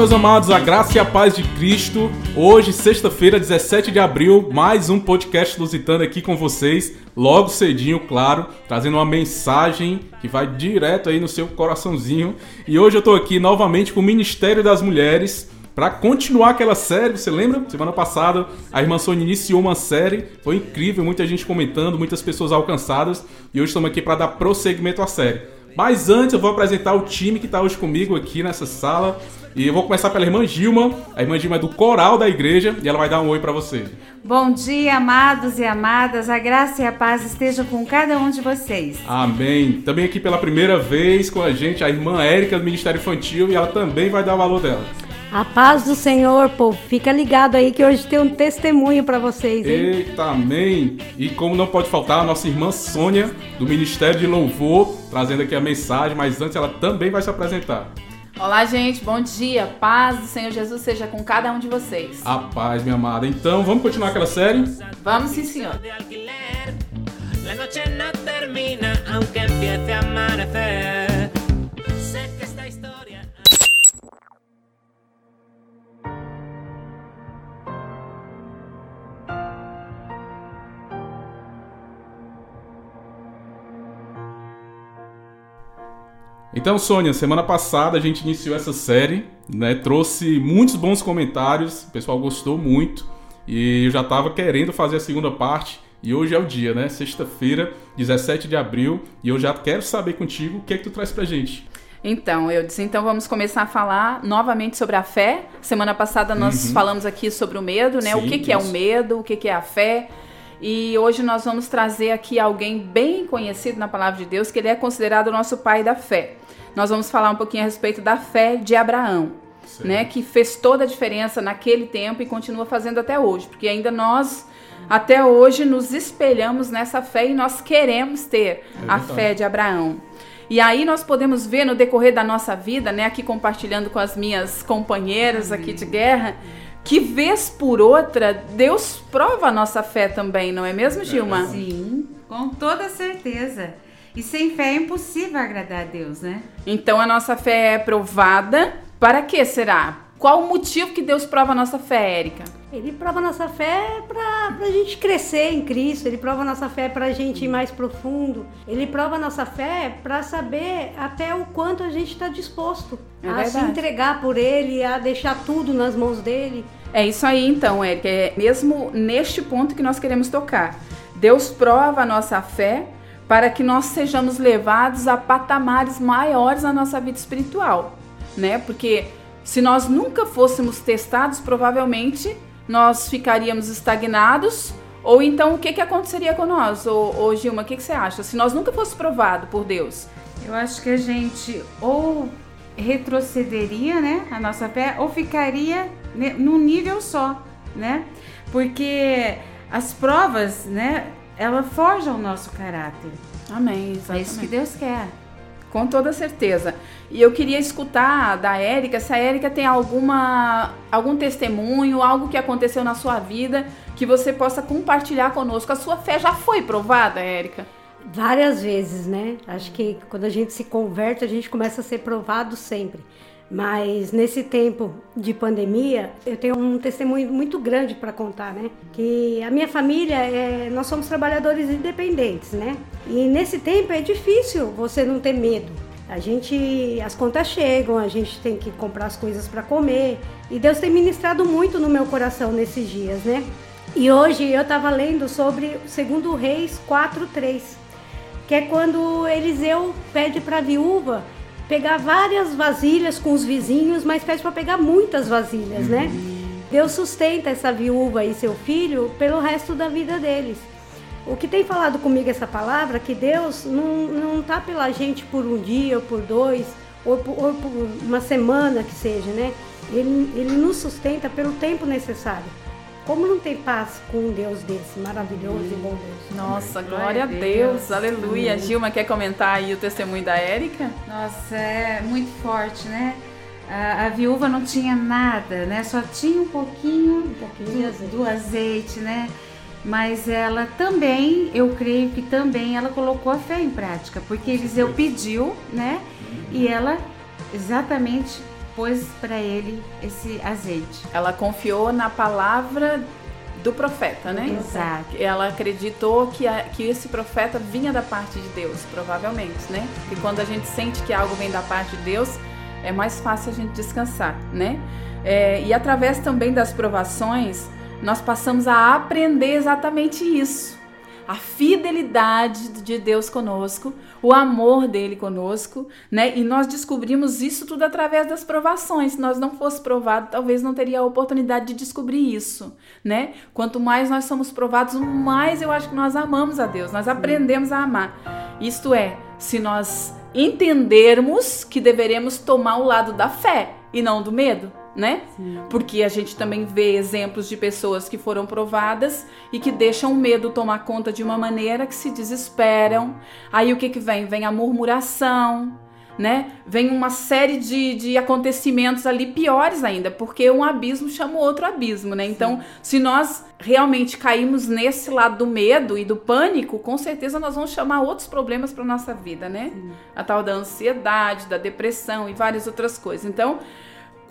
meus amados, a graça e a paz de Cristo. Hoje, sexta-feira, 17 de abril, mais um podcast lusitano aqui com vocês, logo cedinho, claro, trazendo uma mensagem que vai direto aí no seu coraçãozinho. E hoje eu tô aqui novamente com o Ministério das Mulheres para continuar aquela série. Você lembra? Semana passada a irmã Sônia iniciou uma série, foi incrível, muita gente comentando, muitas pessoas alcançadas, e hoje estamos aqui para dar prosseguimento à série. Mas antes eu vou apresentar o time que está hoje comigo aqui nessa sala. E eu vou começar pela irmã Gilma. A irmã Gilma é do coral da igreja e ela vai dar um oi para você. Bom dia, amados e amadas. A graça e a paz estejam com cada um de vocês. Amém. Também aqui pela primeira vez com a gente a irmã Érica do Ministério Infantil e ela também vai dar o valor dela. A paz do Senhor, povo. Fica ligado aí que hoje tem um testemunho para vocês, hein? Eita, amém. E como não pode faltar, a nossa irmã Sônia, do Ministério de Louvor, trazendo aqui a mensagem, mas antes ela também vai se apresentar. Olá, gente, bom dia. Paz do Senhor Jesus seja com cada um de vocês. A paz, minha amada. Então, vamos continuar aquela série? Vamos sim, senhor. La noche no termina, aunque empiece a amanecer. Então, Sônia, semana passada a gente iniciou essa série, né? Trouxe muitos bons comentários, o pessoal gostou muito e eu já estava querendo fazer a segunda parte. E hoje é o dia, né? Sexta-feira, 17 de abril, e eu já quero saber contigo o que é que tu traz pra gente. Então, eu disse, então vamos começar a falar novamente sobre a fé. Semana passada nós Uhum. falamos aqui sobre o medo, né? o Sim, que, que é o medo, o que, que é a fé. E hoje nós vamos trazer aqui alguém bem conhecido na palavra de Deus, que ele é considerado o nosso pai da fé. Nós vamos falar um pouquinho a respeito da fé de Abraão, Certo. né? Que fez toda a diferença naquele tempo e continua fazendo até hoje, porque ainda nós até hoje nos espelhamos nessa fé e nós queremos ter a verdade. fé de Abraão. E aí nós podemos ver no decorrer da nossa vida, né, aqui compartilhando com as minhas companheiras aqui de guerra, que vez por outra Deus prova a nossa fé também, não é mesmo, Gilma? Sim, com toda certeza. E sem fé é impossível agradar a Deus, né? Então a nossa fé é provada. Para que será? Qual o motivo que Deus prova a nossa fé, Érica? Ele prova nossa fé para a gente crescer em Cristo, ele prova nossa fé para a gente ir mais profundo, ele prova nossa fé para saber até o quanto a gente está disposto É a se verdade. entregar por ele, a deixar tudo nas mãos dele. É isso aí então, Érica. É mesmo neste ponto que nós queremos tocar. Deus prova a nossa fé para que nós sejamos levados a patamares maiores na nossa vida espiritual, né? Porque se nós nunca fôssemos testados, provavelmente nós ficaríamos estagnados. Ou então, o que, que aconteceria com nós? Ô, ô Gilma, o que, que você acha? Se nós nunca fosse provado por Deus, Eu acho que a gente ou retrocederia, né, a nossa fé, ou ficaria num nível só, né? Porque as provas, né, ela forjam o nosso caráter. amém. É isso que Deus quer. Com toda certeza. E eu queria escutar da Érica, se a Érica tem alguma algum testemunho, algo que aconteceu na sua vida que você possa compartilhar conosco. A sua fé já foi provada, Érica? Várias vezes, né? Acho que quando a gente se converte, a gente começa a ser provado sempre. Mas nesse tempo de pandemia, eu tenho um testemunho muito grande para contar, né? Que a minha família, é, nós somos trabalhadores independentes, né? E nesse tempo é difícil você não ter medo. A gente, as contas chegam, a gente tem que comprar as coisas para comer. E Deus tem ministrado muito no meu coração nesses dias, né? E hoje eu estava lendo sobre 2 Reis 4:3, que é quando Eliseu pede para a viúva pegar várias vasilhas com os vizinhos, mas pede para pegar muitas vasilhas, né? Deus sustenta essa viúva e seu filho pelo resto da vida deles. O que tem falado comigo essa palavra que Deus não, não tá pela gente por um dia ou por dois ou por, ou por uma semana que seja, né? Ele, ele nos sustenta pelo tempo necessário. Como não tem paz com um Deus desse maravilhoso e bom Deus? Nossa, Glória glória, a a Deus, Deus. aleluia. Gilma, quer comentar aí o testemunho da Érica? Nossa, é muito forte, né? A, a viúva não tinha nada, né? Só tinha um pouquinho, Um pouquinho do, azeite. do azeite, né? Mas ela também, eu creio que também ela colocou a fé em prática, porque Eliseu pediu, né? E ela exatamente pôs para ele esse azeite. Ela confiou na palavra do profeta, né? Exato. Ela acreditou que, a, que esse profeta vinha da parte de Deus, provavelmente, né? E quando a gente sente que algo vem da parte de Deus, é mais fácil a gente descansar, né? É, e através também das provações, nós passamos a aprender exatamente isso a fidelidade de Deus conosco, o amor dele conosco, né? E nós descobrimos isso tudo através das provações. Se nós não fosse provado, talvez não teria a oportunidade de descobrir isso, né? Quanto mais nós somos provados, mais eu acho que nós amamos a Deus, nós aprendemos a amar. Isto é, se nós entendermos que deveremos tomar o lado da fé e não do medo né? Sim. Porque a gente também vê exemplos de pessoas que foram provadas e que deixam o medo tomar conta de uma maneira que se desesperam. Aí o que que vem? Vem a murmuração, né? Vem uma série de, de acontecimentos ali piores ainda, porque um abismo chama outro abismo, né? Então, se nós realmente caímos nesse lado do medo e do pânico, com certeza nós vamos chamar outros problemas para nossa vida, né? Sim. A tal da ansiedade, da depressão e várias outras coisas. Então,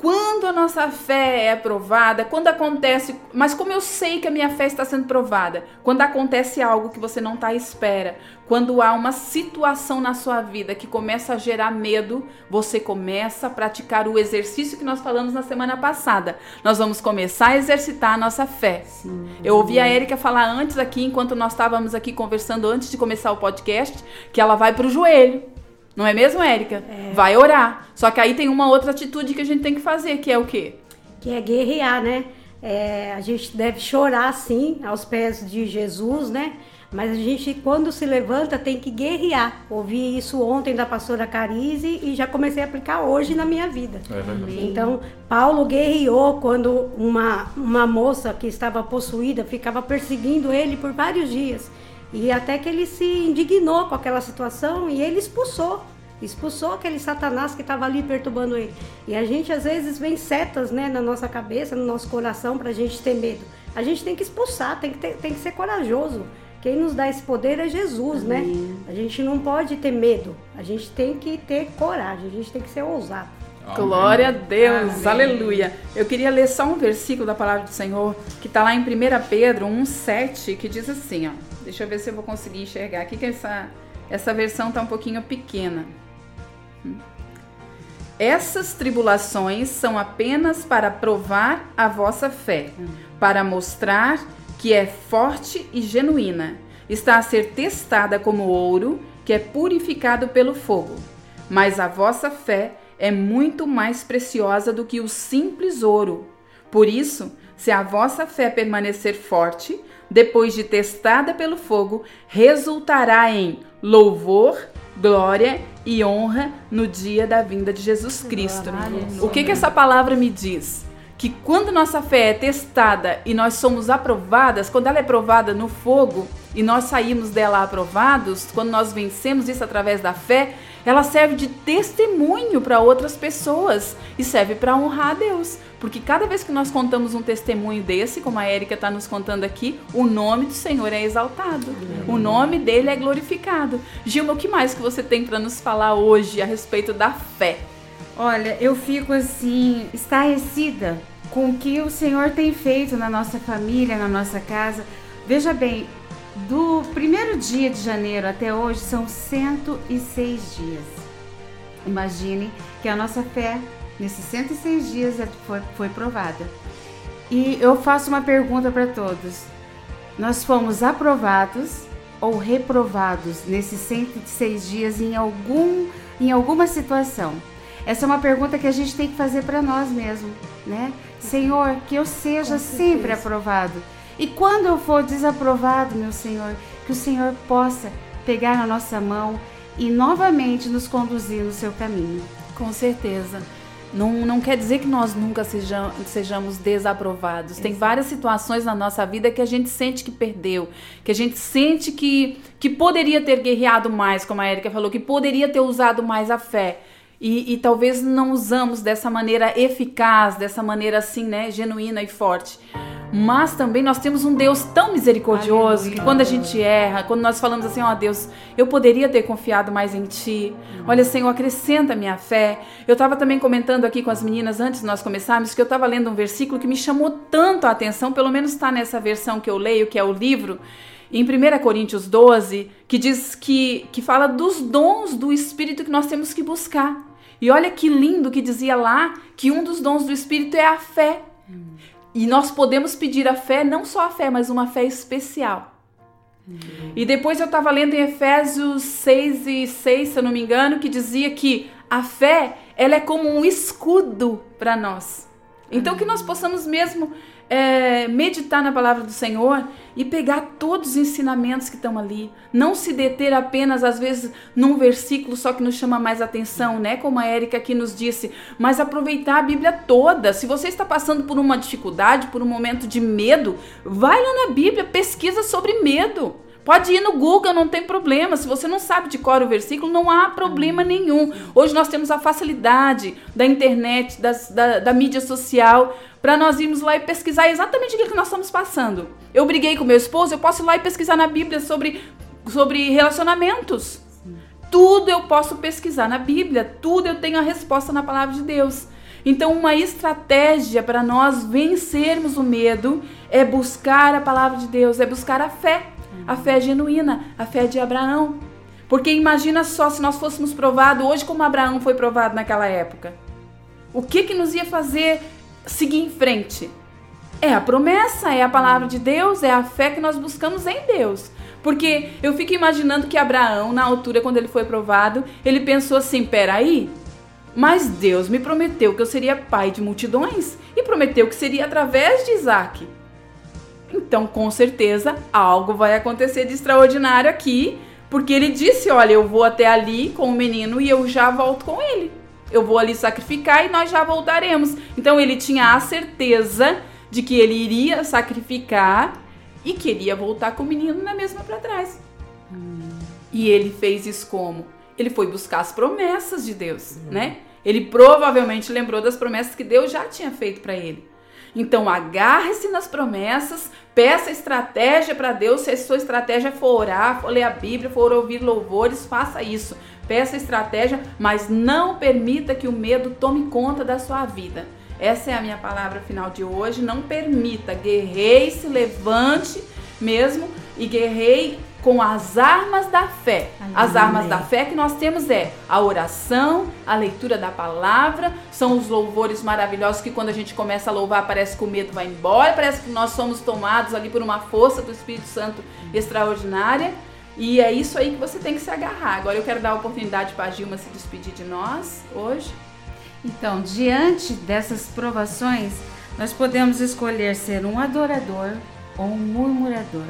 quando a nossa fé é provada, quando acontece, mas como eu sei que a minha fé está sendo provada? Quando acontece algo que você não está à espera, quando há uma situação na sua vida que começa a gerar medo, você começa a praticar o exercício que nós falamos na semana passada. Nós vamos começar a exercitar a nossa fé. Sim. Eu ouvi a Erika falar antes aqui, enquanto nós estávamos aqui conversando antes de começar o podcast, que ela vai para o joelho. Não é mesmo, Érica? É. Vai orar. Só que aí tem uma outra atitude que a gente tem que fazer, que é o quê? Que é guerrear, né? É, a gente deve chorar, sim, aos pés de Jesus, né? Mas a gente, quando se levanta, tem que guerrear. Ouvi isso ontem da pastora Carize e já comecei a aplicar hoje na minha vida. É então, Paulo guerreou quando uma, uma moça que estava possuída ficava perseguindo ele por vários dias. E até que ele se indignou com aquela situação e ele expulsou. Expulsou aquele satanás que estava ali perturbando ele. E a gente às vezes vem setas né, na nossa cabeça, no nosso coração, para a gente ter medo. A gente tem que expulsar, tem que, ter, tem que ser corajoso. Quem nos dá esse poder é Jesus, né? Amém. né? A gente não pode ter medo, a gente tem que ter coragem, a gente tem que ser ousado. Amém. Glória a Deus, Amém. aleluia. Eu queria ler só um versículo da palavra do Senhor, que está lá em 1 Pedro 1,7, que diz assim, ó. Deixa eu ver se eu vou conseguir enxergar aqui, que essa, essa versão está um pouquinho pequena. Hum. Essas tribulações são apenas para provar a vossa fé, para mostrar que é forte e genuína. Está a ser testada como ouro, que é purificado pelo fogo. Mas a vossa fé é muito mais preciosa do que o simples ouro. Por isso, se a vossa fé permanecer forte, depois de testada pelo fogo, resultará em louvor, glória e honra no dia da vinda de Jesus Cristo. O que, que essa palavra me diz? Que quando nossa fé é testada e nós somos aprovadas, quando ela é provada no fogo e nós saímos dela aprovados, quando nós vencemos isso através da fé, ela serve de testemunho para outras pessoas e serve para honrar a Deus. Porque cada vez que nós contamos um testemunho desse, como a Érica está nos contando aqui, o nome do Senhor é exaltado. O nome dele é glorificado. Gilma, o que mais que você tem para nos falar hoje a respeito da fé? Olha, eu fico assim, estarrecida com o que o Senhor tem feito na nossa família, na nossa casa. Veja bem, do primeiro dia de janeiro até hoje são 106 dias. Imagine que a nossa fé nesses 106 dias foi, foi provada. E eu faço uma pergunta para todos: nós fomos aprovados ou reprovados nesses 106 dias em, algum, em alguma situação? Essa é uma pergunta que a gente tem que fazer para nós mesmos, né? Senhor, que eu seja sempre aprovado. E quando eu for desaprovado, meu Senhor, que o Senhor possa pegar na nossa mão e novamente nos conduzir no seu caminho. Com certeza. Não, não quer dizer que nós nunca sejam, sejamos desaprovados. Exato. Tem várias situações na nossa vida que a gente sente que perdeu, que a gente sente que, que poderia ter guerreado mais, como a Erika falou, que poderia ter usado mais a fé. E, e, talvez não usamos dessa maneira eficaz, dessa maneira assim, né, genuína e forte. Mas também nós temos um Deus tão misericordioso Aleluia. que quando a gente erra, quando nós falamos assim, ó Deus, eu poderia ter confiado mais em Ti. Olha, Senhor, acrescenta minha fé. Eu estava também comentando aqui com as meninas antes de nós começarmos que eu estava lendo um versículo que me chamou tanto a atenção, pelo menos está nessa versão que eu leio, que é o livro, em 1 Coríntios 12, que diz que, que fala dos dons do Espírito que nós temos que buscar. E olha que lindo que dizia lá que um dos dons do Espírito é a fé. E nós podemos pedir a fé, não só a fé, mas uma fé especial. E depois eu estava lendo em Efésios 6 e 6, se eu não me engano, que dizia que a fé, ela é como um escudo para nós. Então que nós possamos mesmo é, meditar na palavra do Senhor e pegar todos os ensinamentos que estão ali. Não se deter apenas, às vezes, num versículo só que nos chama mais atenção, né? Como a Érica aqui nos disse, mas aproveitar a Bíblia toda. Se você está passando por uma dificuldade, por um momento de medo, vai lá na Bíblia, pesquisa sobre medo. Pode ir no Google, não tem problema. Se você não sabe de cor o versículo, não há problema nenhum. Hoje nós temos a facilidade da internet, das, da, da mídia social, para nós irmos lá e pesquisar exatamente o que nós estamos passando. Eu briguei com meu esposo, eu posso ir lá e pesquisar na Bíblia sobre, sobre relacionamentos. Tudo eu posso pesquisar na Bíblia, tudo eu tenho a resposta na palavra de Deus. Então, uma estratégia para nós vencermos o medo é buscar a palavra de Deus, é buscar a fé, a fé genuína, a fé de Abraão. Porque imagina só se nós fôssemos provados hoje como Abraão foi provado naquela época. O que que nos ia fazer seguir em frente? É a promessa, é a palavra de Deus, é a fé que nós buscamos em Deus. Porque eu fico imaginando que Abraão, na altura, quando ele foi provado, ele pensou assim: peraí, mas Deus me prometeu que eu seria pai de multidões e prometeu que seria através de Isaac. Então, com certeza, algo vai acontecer de extraordinário aqui, porque ele disse: Olha, eu vou até ali com o menino e eu já volto com ele. Eu vou ali sacrificar e nós já voltaremos. Então, ele tinha a certeza de que ele iria sacrificar e queria voltar com o menino na mesma para trás. E ele fez isso como? Ele foi buscar as promessas de Deus, né? Ele provavelmente lembrou das promessas que Deus já tinha feito para ele. Então, agarre-se nas promessas, peça estratégia para Deus. Se a sua estratégia for orar, for ler a Bíblia, for ouvir louvores, faça isso. Peça estratégia, mas não permita que o medo tome conta da sua vida. Essa é a minha palavra final de hoje. Não permita, guerreie, se levante mesmo e guerreie com as armas da fé. As Amém. armas da fé que nós temos é a oração, a leitura da palavra, são os louvores maravilhosos que quando a gente começa a louvar parece que o medo vai embora, parece que nós somos tomados ali por uma força do Espírito Santo extraordinária. E é isso aí que você tem que se agarrar. Agora eu quero dar a oportunidade para a Gilma se despedir de nós hoje. Então, diante dessas provações, nós podemos escolher ser um adorador ou um murmurador.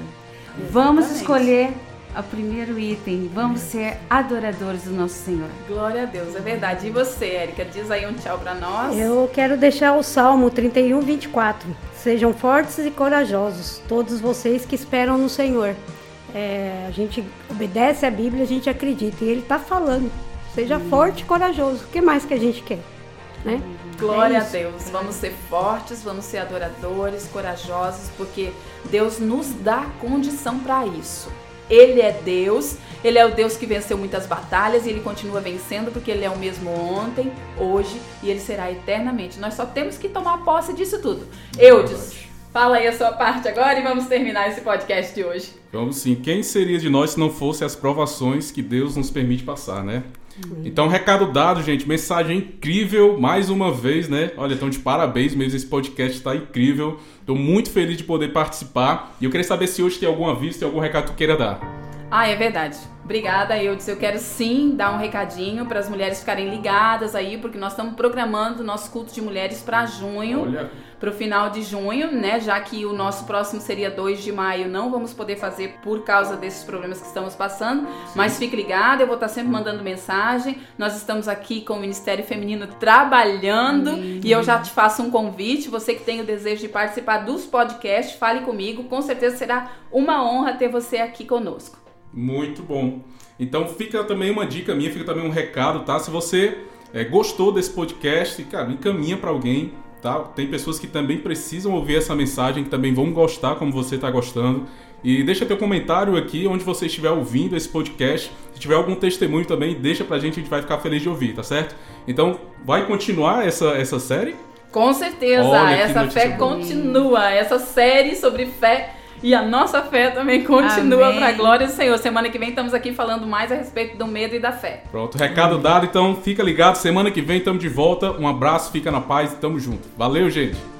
Vamos escolher o primeiro item. Vamos ser adoradores do nosso Senhor. Glória a Deus, é verdade. E você, Érica, diz aí um tchau para nós. Eu quero deixar o Salmo 31, 24. Sejam fortes e corajosos, todos vocês que esperam no Senhor. É, a gente obedece a Bíblia, a gente acredita. E Ele está falando. Seja forte e corajoso. O que mais que a gente quer? Né? Glória É a. Deus. Vamos ser fortes, vamos ser adoradores, corajosos, porque Deus nos dá condição para isso. Ele é Deus, ele é o Deus que venceu muitas batalhas e ele continua vencendo porque ele é o mesmo ontem, hoje e ele será eternamente. Nós só temos que tomar posse disso tudo. Eudes, fala aí a sua parte agora e vamos terminar esse podcast de hoje. Vamos sim. Quem seria de nós se não fosse as provações que Deus nos permite passar, né? Então, recado dado, gente. Mensagem incrível, mais uma vez, né? Olha, então de parabéns mesmo. Esse podcast está incrível. Estou muito feliz de poder participar. E eu queria saber se hoje tem alguma vista e algum recado que tu queira dar. Ah, é verdade. Obrigada, Eudes. Eu quero sim dar um recadinho para as mulheres ficarem ligadas aí, porque nós estamos programando o nosso culto de mulheres para junho. Para o final de junho, né? Já que o nosso próximo seria 2 de maio, não vamos poder fazer por causa desses problemas que estamos passando. Mas fique ligado, eu vou estar sempre mandando mensagem. Nós estamos aqui com o Ministério Feminino trabalhando e eu já te faço um convite. Você que tem o desejo de participar dos podcasts, fale comigo. Com certeza será uma honra ter você aqui conosco. Muito bom. Então fica também uma dica minha, fica também um recado, tá? Se você é, gostou desse podcast, cara, encaminha para alguém, tá? Tem pessoas que também precisam ouvir essa mensagem, que também vão gostar como você está gostando. E deixa teu comentário aqui onde você estiver ouvindo esse podcast. Se tiver algum testemunho também, deixa pra gente, a gente vai ficar feliz de ouvir, tá certo? Então, vai continuar essa, essa série? Com certeza, Olha essa fé boa. continua. Essa série sobre fé e a nossa fé também continua Amém. para a glória do Senhor. Semana que vem estamos aqui falando mais a respeito do medo e da fé. Pronto, recado dado, então fica ligado. Semana que vem estamos de volta. Um abraço, fica na paz e tamo junto. Valeu, gente!